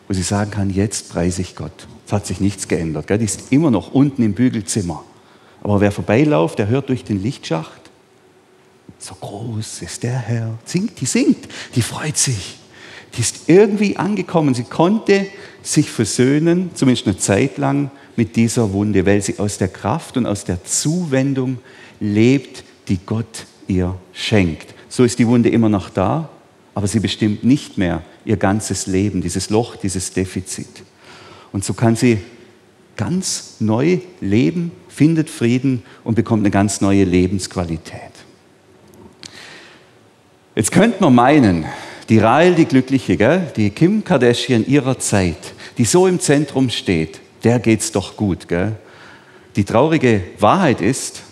wo sie sagen kann, jetzt preise ich Gott. Es hat sich nichts geändert. Die ist immer noch unten im Bügelzimmer. Aber wer vorbeiläuft, der hört durch den Lichtschacht, so groß ist der Herr. Singt, die singt, die freut sich. Die ist irgendwie angekommen. Sie konnte sich versöhnen, zumindest eine Zeit lang, mit dieser Wunde, weil sie aus der Kraft und aus der Zuwendung lebt, die Gott ihr schenkt. So ist die Wunde immer noch da, aber sie bestimmt nicht mehr ihr ganzes Leben, dieses Loch, dieses Defizit. Und so kann sie ganz neu leben, findet Frieden und bekommt eine ganz neue Lebensqualität. Jetzt könnte man meinen, die Rahel, die Glückliche, gell? die Kim Kardashian ihrer Zeit, die so im Zentrum steht, der geht's doch gut. Gell? Die traurige Wahrheit ist,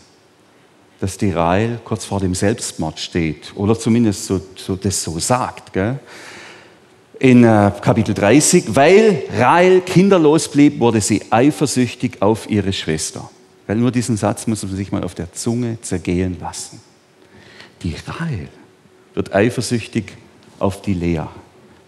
dass die Rahel kurz vor dem Selbstmord steht oder zumindest so, so das so sagt. Gell? In äh, Kapitel 30, weil Rahel kinderlos blieb, wurde sie eifersüchtig auf ihre Schwester. Weil nur diesen Satz muss man sich mal auf der Zunge zergehen lassen. Die Rahel wird eifersüchtig auf die Lea.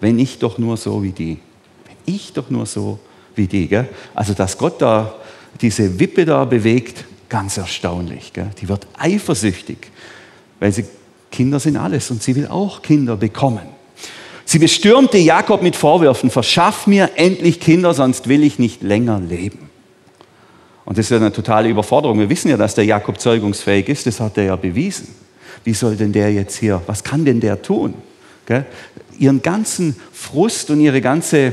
Wenn ich doch nur so wie die. Wenn ich doch nur so wie die. Gell? Also, dass Gott da diese Wippe da bewegt, ganz erstaunlich. Gell? Die wird eifersüchtig, weil sie Kinder sind alles und sie will auch Kinder bekommen. Sie bestürmte Jakob mit Vorwürfen, verschaff mir endlich Kinder, sonst will ich nicht länger leben. Und das ist ja eine totale Überforderung. Wir wissen ja, dass der Jakob zeugungsfähig ist, das hat er ja bewiesen wie soll denn der jetzt hier, was kann denn der tun? Gell? Ihren ganzen Frust und ihre ganze,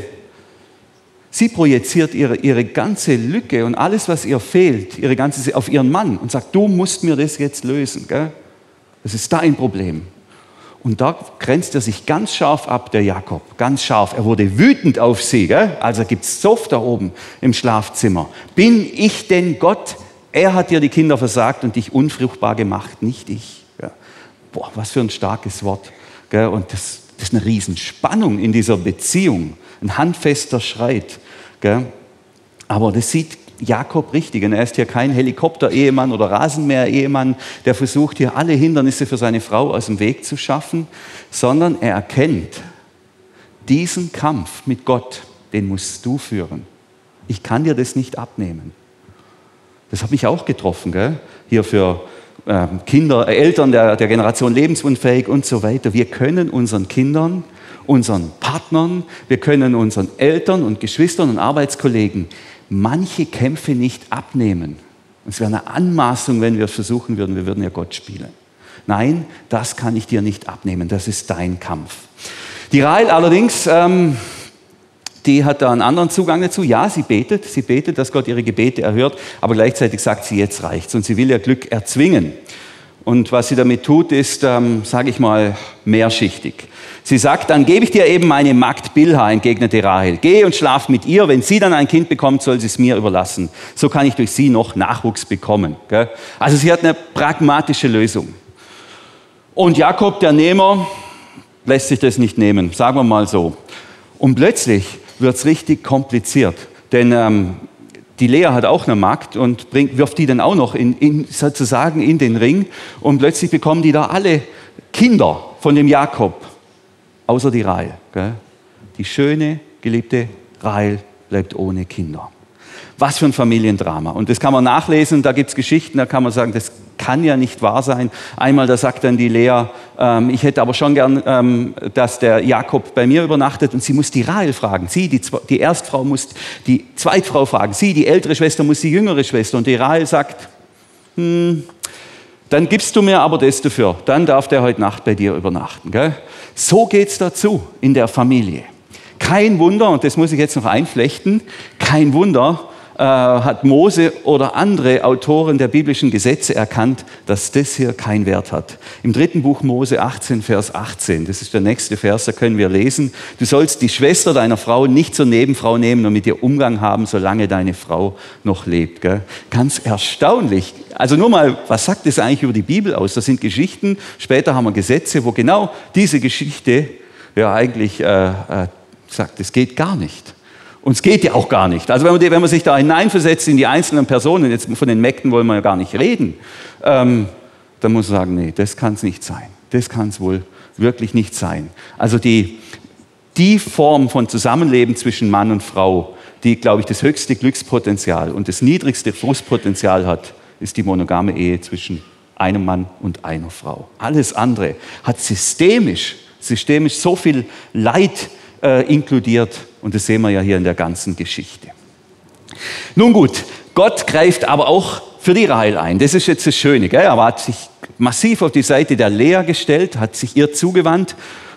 sie projiziert ihre, ihre ganze Lücke und alles, was ihr fehlt, ihre ganze, auf ihren Mann und sagt, du musst mir das jetzt lösen. Gell? Das ist dein Problem. Und da grenzt er sich ganz scharf ab, der Jakob, ganz scharf. Er wurde wütend auf sie, gell? also gibt es Sof da oben im Schlafzimmer. Bin ich denn Gott? Er hat dir die Kinder versagt und dich unfruchtbar gemacht, nicht ich. Ja. Boah, was für ein starkes Wort. Und das, das ist eine Riesenspannung in dieser Beziehung, ein handfester Schreit. Aber das sieht Jakob richtig. Und er ist hier kein Helikopter-Ehemann oder Rasenmäher-Ehemann, der versucht, hier alle Hindernisse für seine Frau aus dem Weg zu schaffen, sondern er erkennt, diesen Kampf mit Gott, den musst du führen. Ich kann dir das nicht abnehmen. Das hat mich auch getroffen, gell? hier für Kinder, äh, Eltern der, der Generation lebensunfähig und so weiter. Wir können unseren Kindern, unseren Partnern, wir können unseren Eltern und Geschwistern und Arbeitskollegen manche Kämpfe nicht abnehmen. Es wäre eine Anmaßung, wenn wir versuchen würden, wir würden ja Gott spielen. Nein, das kann ich dir nicht abnehmen, das ist dein Kampf. Die Rahel allerdings, ähm, die hat da einen anderen Zugang dazu. Ja, sie betet, sie betet, dass Gott ihre Gebete erhört, aber gleichzeitig sagt sie, jetzt reicht's und sie will ihr Glück erzwingen. Und was sie damit tut, ist, ähm, sage ich mal, mehrschichtig. Sie sagt, dann gebe ich dir eben meine Magd Bilha, entgegnete Rahel. Geh und schlaf mit ihr. Wenn sie dann ein Kind bekommt, soll sie es mir überlassen. So kann ich durch sie noch Nachwuchs bekommen. Also sie hat eine pragmatische Lösung. Und Jakob, der Nehmer, lässt sich das nicht nehmen, sagen wir mal so. Und plötzlich wird es richtig kompliziert. Denn ähm, die Lea hat auch eine Magd und bringt, wirft die dann auch noch in, in, sozusagen in den Ring. Und plötzlich bekommen die da alle Kinder von dem Jakob außer die Rahel. Gell? Die schöne, geliebte Rahel bleibt ohne Kinder. Was für ein Familiendrama. Und das kann man nachlesen, da gibt es Geschichten, da kann man sagen, das kann ja nicht wahr sein. Einmal, da sagt dann die Lea, ähm, ich hätte aber schon gern, ähm, dass der Jakob bei mir übernachtet und sie muss die Rahel fragen. Sie, die, die Erstfrau, muss die Zweitfrau fragen. Sie, die ältere Schwester, muss die jüngere Schwester. Und die Rahel sagt, hm, dann gibst du mir aber das dafür. Dann darf der heute Nacht bei dir übernachten. Gell? So geht es dazu in der Familie. Kein Wunder, und das muss ich jetzt noch einflechten, kein Wunder äh, hat Mose oder andere Autoren der biblischen Gesetze erkannt, dass das hier keinen Wert hat. Im dritten Buch Mose 18, Vers 18, das ist der nächste Vers, da können wir lesen, du sollst die Schwester deiner Frau nicht zur Nebenfrau nehmen und mit ihr Umgang haben, solange deine Frau noch lebt. Gell? Ganz erstaunlich. Also nur mal, was sagt das eigentlich über die Bibel aus? Das sind Geschichten, später haben wir Gesetze, wo genau diese Geschichte ja eigentlich äh, äh, sagt, es geht gar nicht. Und es geht ja auch gar nicht. Also wenn man, wenn man, sich da hineinversetzt in die einzelnen Personen, jetzt von den Mägden wollen wir ja gar nicht reden, ähm, dann muss man sagen, nee, das kann es nicht sein. Das kann es wohl wirklich nicht sein. Also die, die Form von Zusammenleben zwischen Mann und Frau, die, glaube ich, das höchste Glückspotenzial und das niedrigste Frustpotenzial hat, ist die monogame Ehe zwischen einem Mann und einer Frau. Alles andere hat systemisch, systemisch so viel Leid äh, inkludiert und das sehen wir ja hier in der ganzen Geschichte. Nun gut, Gott greift aber auch für die Rahel ein. Das ist jetzt das Schöne. Gell? Er hat sich massiv auf die Seite der Lea gestellt, hat sich ihr zugewandt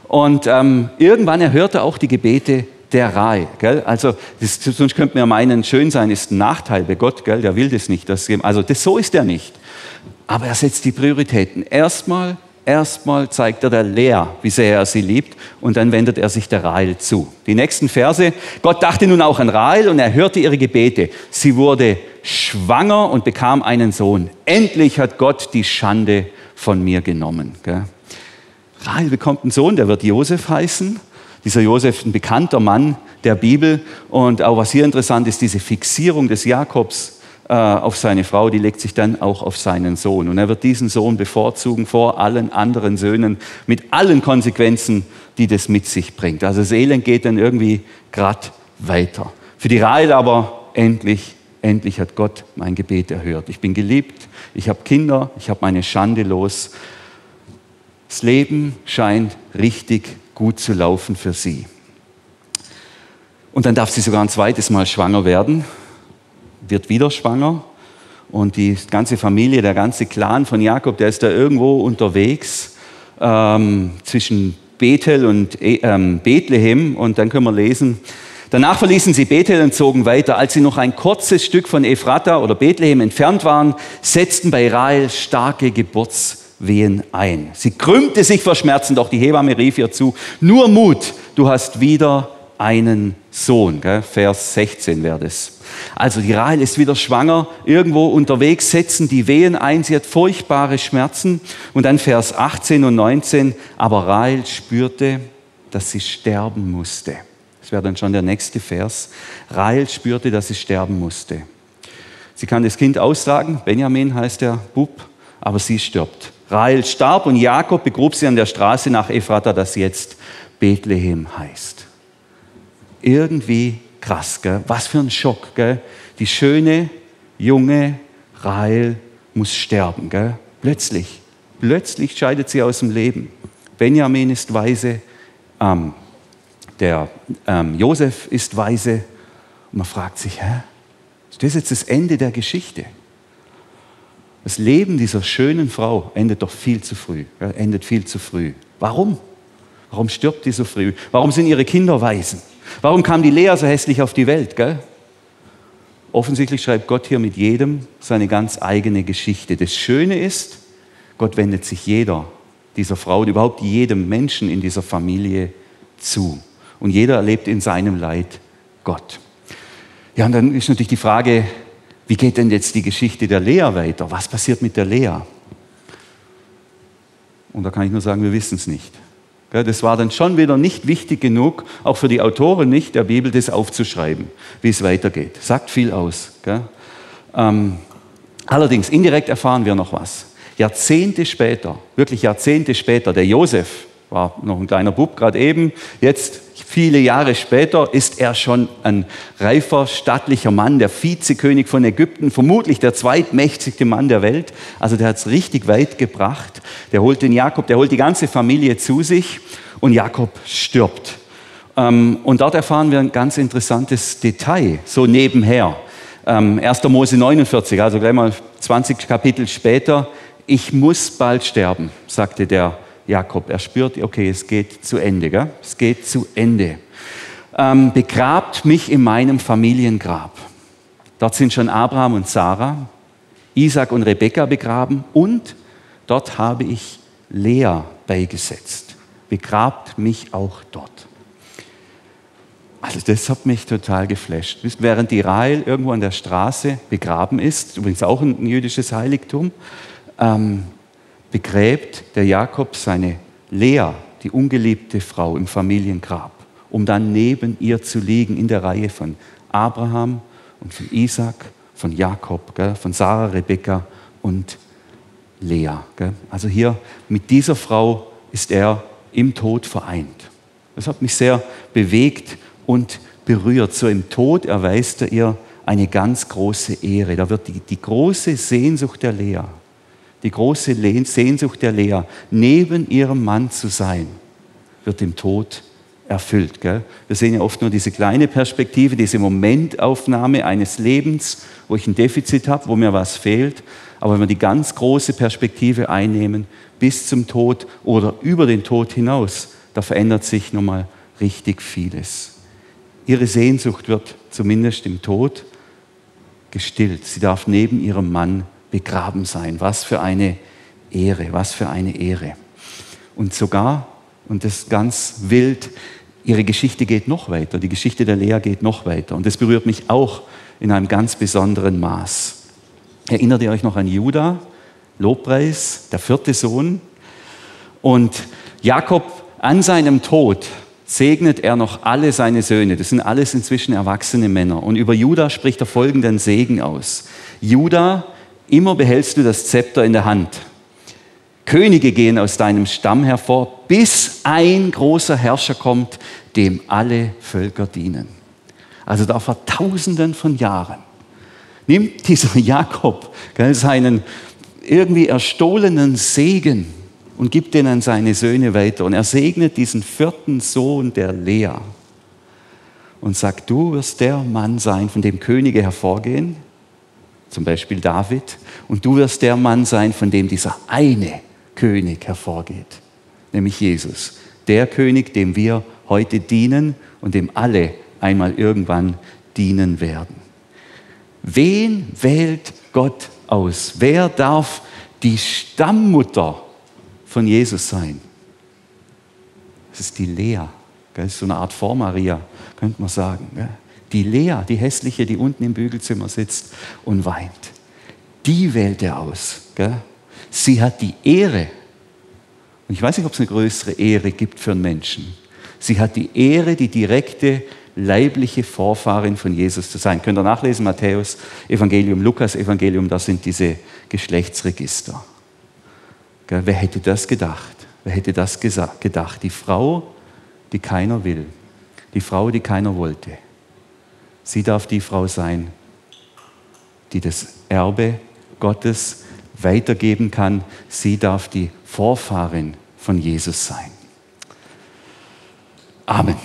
und ähm, irgendwann erhört er auch die Gebete der Rahel. Gell? Also das, sonst könnte man ja meinen, schön sein ist ein Nachteil bei Gott. Gell? Der will das nicht. Das, also das, so ist er nicht. Aber er setzt die Prioritäten. Erstmal Erstmal zeigt er der Lea, wie sehr er sie liebt, und dann wendet er sich der Rahel zu. Die nächsten Verse. Gott dachte nun auch an Rahel und er hörte ihre Gebete. Sie wurde schwanger und bekam einen Sohn. Endlich hat Gott die Schande von mir genommen. Rahel bekommt einen Sohn, der wird Josef heißen. Dieser Josef ein bekannter Mann der Bibel. Und auch was hier interessant ist, diese Fixierung des Jakobs äh, auf seine Frau, die legt sich dann auch auf seinen Sohn. Und er wird diesen Sohn bevorzugen vor allen anderen Söhnen mit allen Konsequenzen, die das mit sich bringt. Also das Elend geht dann irgendwie grad weiter. Für die Rahel aber endlich, endlich hat Gott mein Gebet erhört. Ich bin geliebt, ich habe Kinder, ich habe meine Schande los. Das Leben scheint richtig gut zu laufen für sie. Und dann darf sie sogar ein zweites Mal schwanger werden wird wieder schwanger und die ganze Familie, der ganze Clan von Jakob, der ist da irgendwo unterwegs ähm, zwischen Bethel und äh, ähm, Bethlehem und dann können wir lesen, Danach verließen sie Bethel und zogen weiter. Als sie noch ein kurzes Stück von Ephrata oder Bethlehem entfernt waren, setzten bei Rahel starke Geburts Wehen ein. Sie krümmte sich vor Schmerzen, doch die Hebamme rief ihr zu, nur Mut, du hast wieder einen Sohn. Gell? Vers 16 wäre das. Also die Rahel ist wieder schwanger, irgendwo unterwegs, setzen die Wehen ein, sie hat furchtbare Schmerzen. Und dann Vers 18 und 19, aber Rahel spürte, dass sie sterben musste. Das wäre dann schon der nächste Vers. Rahel spürte, dass sie sterben musste. Sie kann das Kind aussagen, Benjamin heißt der Bub, aber sie stirbt. Rahel starb und Jakob begrub sie an der Straße nach Ephrata, das jetzt Bethlehem heißt. Irgendwie krass, gell? was für ein Schock. Gell? Die schöne, junge Rahel muss sterben. Gell? Plötzlich, plötzlich scheidet sie aus dem Leben. Benjamin ist weise, ähm, der ähm, Josef ist weise. Und man fragt sich, hä? Ist das jetzt das Ende der Geschichte? Das Leben dieser schönen Frau endet doch viel zu früh. Endet viel zu früh. Warum? Warum stirbt die so früh? Warum sind ihre Kinder Waisen? Warum kam die Lea so hässlich auf die Welt? Gell? Offensichtlich schreibt Gott hier mit jedem seine ganz eigene Geschichte. Das Schöne ist, Gott wendet sich jeder dieser Frau und überhaupt jedem Menschen in dieser Familie zu. Und jeder erlebt in seinem Leid Gott. Ja, und dann ist natürlich die Frage, wie geht denn jetzt die Geschichte der Lea weiter? Was passiert mit der Lea? Und da kann ich nur sagen, wir wissen es nicht. Das war dann schon wieder nicht wichtig genug, auch für die Autoren nicht, der Bibel das aufzuschreiben, wie es weitergeht. Sagt viel aus. Ähm, allerdings, indirekt erfahren wir noch was. Jahrzehnte später, wirklich Jahrzehnte später, der Josef war noch ein kleiner Bub gerade eben, jetzt Viele Jahre später ist er schon ein reifer, stattlicher Mann, der Vizekönig von Ägypten, vermutlich der zweitmächtigste Mann der Welt. Also der hat es richtig weit gebracht. Der holt den Jakob, der holt die ganze Familie zu sich und Jakob stirbt. Ähm, und dort erfahren wir ein ganz interessantes Detail, so nebenher. 1. Ähm, Mose 49, also gleich mal 20 Kapitel später. Ich muss bald sterben, sagte der. Er spürt, okay, es geht zu Ende. Gell? Es geht zu Ende. Ähm, begrabt mich in meinem Familiengrab. Dort sind schon Abraham und Sarah, Isaac und Rebekka begraben und dort habe ich Lea beigesetzt. Begrabt mich auch dort. Also das hat mich total geflasht. Während die Rahel irgendwo an der Straße begraben ist, übrigens auch ein jüdisches Heiligtum, ähm, begräbt der Jakob seine Lea, die ungeliebte Frau, im Familiengrab, um dann neben ihr zu liegen in der Reihe von Abraham und von Isaac, von Jakob, von Sarah, Rebekka und Lea. Also hier mit dieser Frau ist er im Tod vereint. Das hat mich sehr bewegt und berührt. So im Tod erweist er ihr eine ganz große Ehre. Da wird die, die große Sehnsucht der Lea die große Sehnsucht der Lea, neben ihrem Mann zu sein, wird im Tod erfüllt. Gell? Wir sehen ja oft nur diese kleine Perspektive, diese Momentaufnahme eines Lebens, wo ich ein Defizit habe, wo mir was fehlt. Aber wenn wir die ganz große Perspektive einnehmen, bis zum Tod oder über den Tod hinaus, da verändert sich nochmal richtig vieles. Ihre Sehnsucht wird zumindest im Tod gestillt. Sie darf neben ihrem Mann begraben sein. Was für eine Ehre, was für eine Ehre. Und sogar, und das ganz wild, ihre Geschichte geht noch weiter. Die Geschichte der Lea geht noch weiter. Und das berührt mich auch in einem ganz besonderen Maß. Erinnert ihr euch noch an Judah, Lobpreis, der vierte Sohn? Und Jakob an seinem Tod segnet er noch alle seine Söhne. Das sind alles inzwischen erwachsene Männer. Und über Judah spricht er folgenden Segen aus. Judah Immer behältst du das Zepter in der Hand. Könige gehen aus deinem Stamm hervor, bis ein großer Herrscher kommt, dem alle Völker dienen. Also da vor Tausenden von Jahren nimmt dieser Jakob seinen irgendwie erstohlenen Segen und gibt den an seine Söhne weiter. Und er segnet diesen vierten Sohn der Lea und sagt, du wirst der Mann sein, von dem Könige hervorgehen zum Beispiel David, und du wirst der Mann sein, von dem dieser eine König hervorgeht, nämlich Jesus. Der König, dem wir heute dienen und dem alle einmal irgendwann dienen werden. Wen wählt Gott aus? Wer darf die Stammmutter von Jesus sein. Das ist die Lea. Ist so eine Art Vormaria, könnte man sagen. Die Lea, die hässliche, die unten im Bügelzimmer sitzt und weint. Die wählt er aus. Sie hat die Ehre. Und ich weiß nicht, ob es eine größere Ehre gibt für einen Menschen. Sie hat die Ehre, die direkte leibliche Vorfahrin von Jesus zu sein. Könnt ihr nachlesen, Matthäus Evangelium, Lukas Evangelium, das sind diese Geschlechtsregister. Wer hätte das gedacht? Wer hätte das gedacht? Die Frau, die keiner will. Die Frau, die keiner wollte. Sie darf die Frau sein, die das Erbe Gottes weitergeben kann. Sie darf die Vorfahrin von Jesus sein. Amen.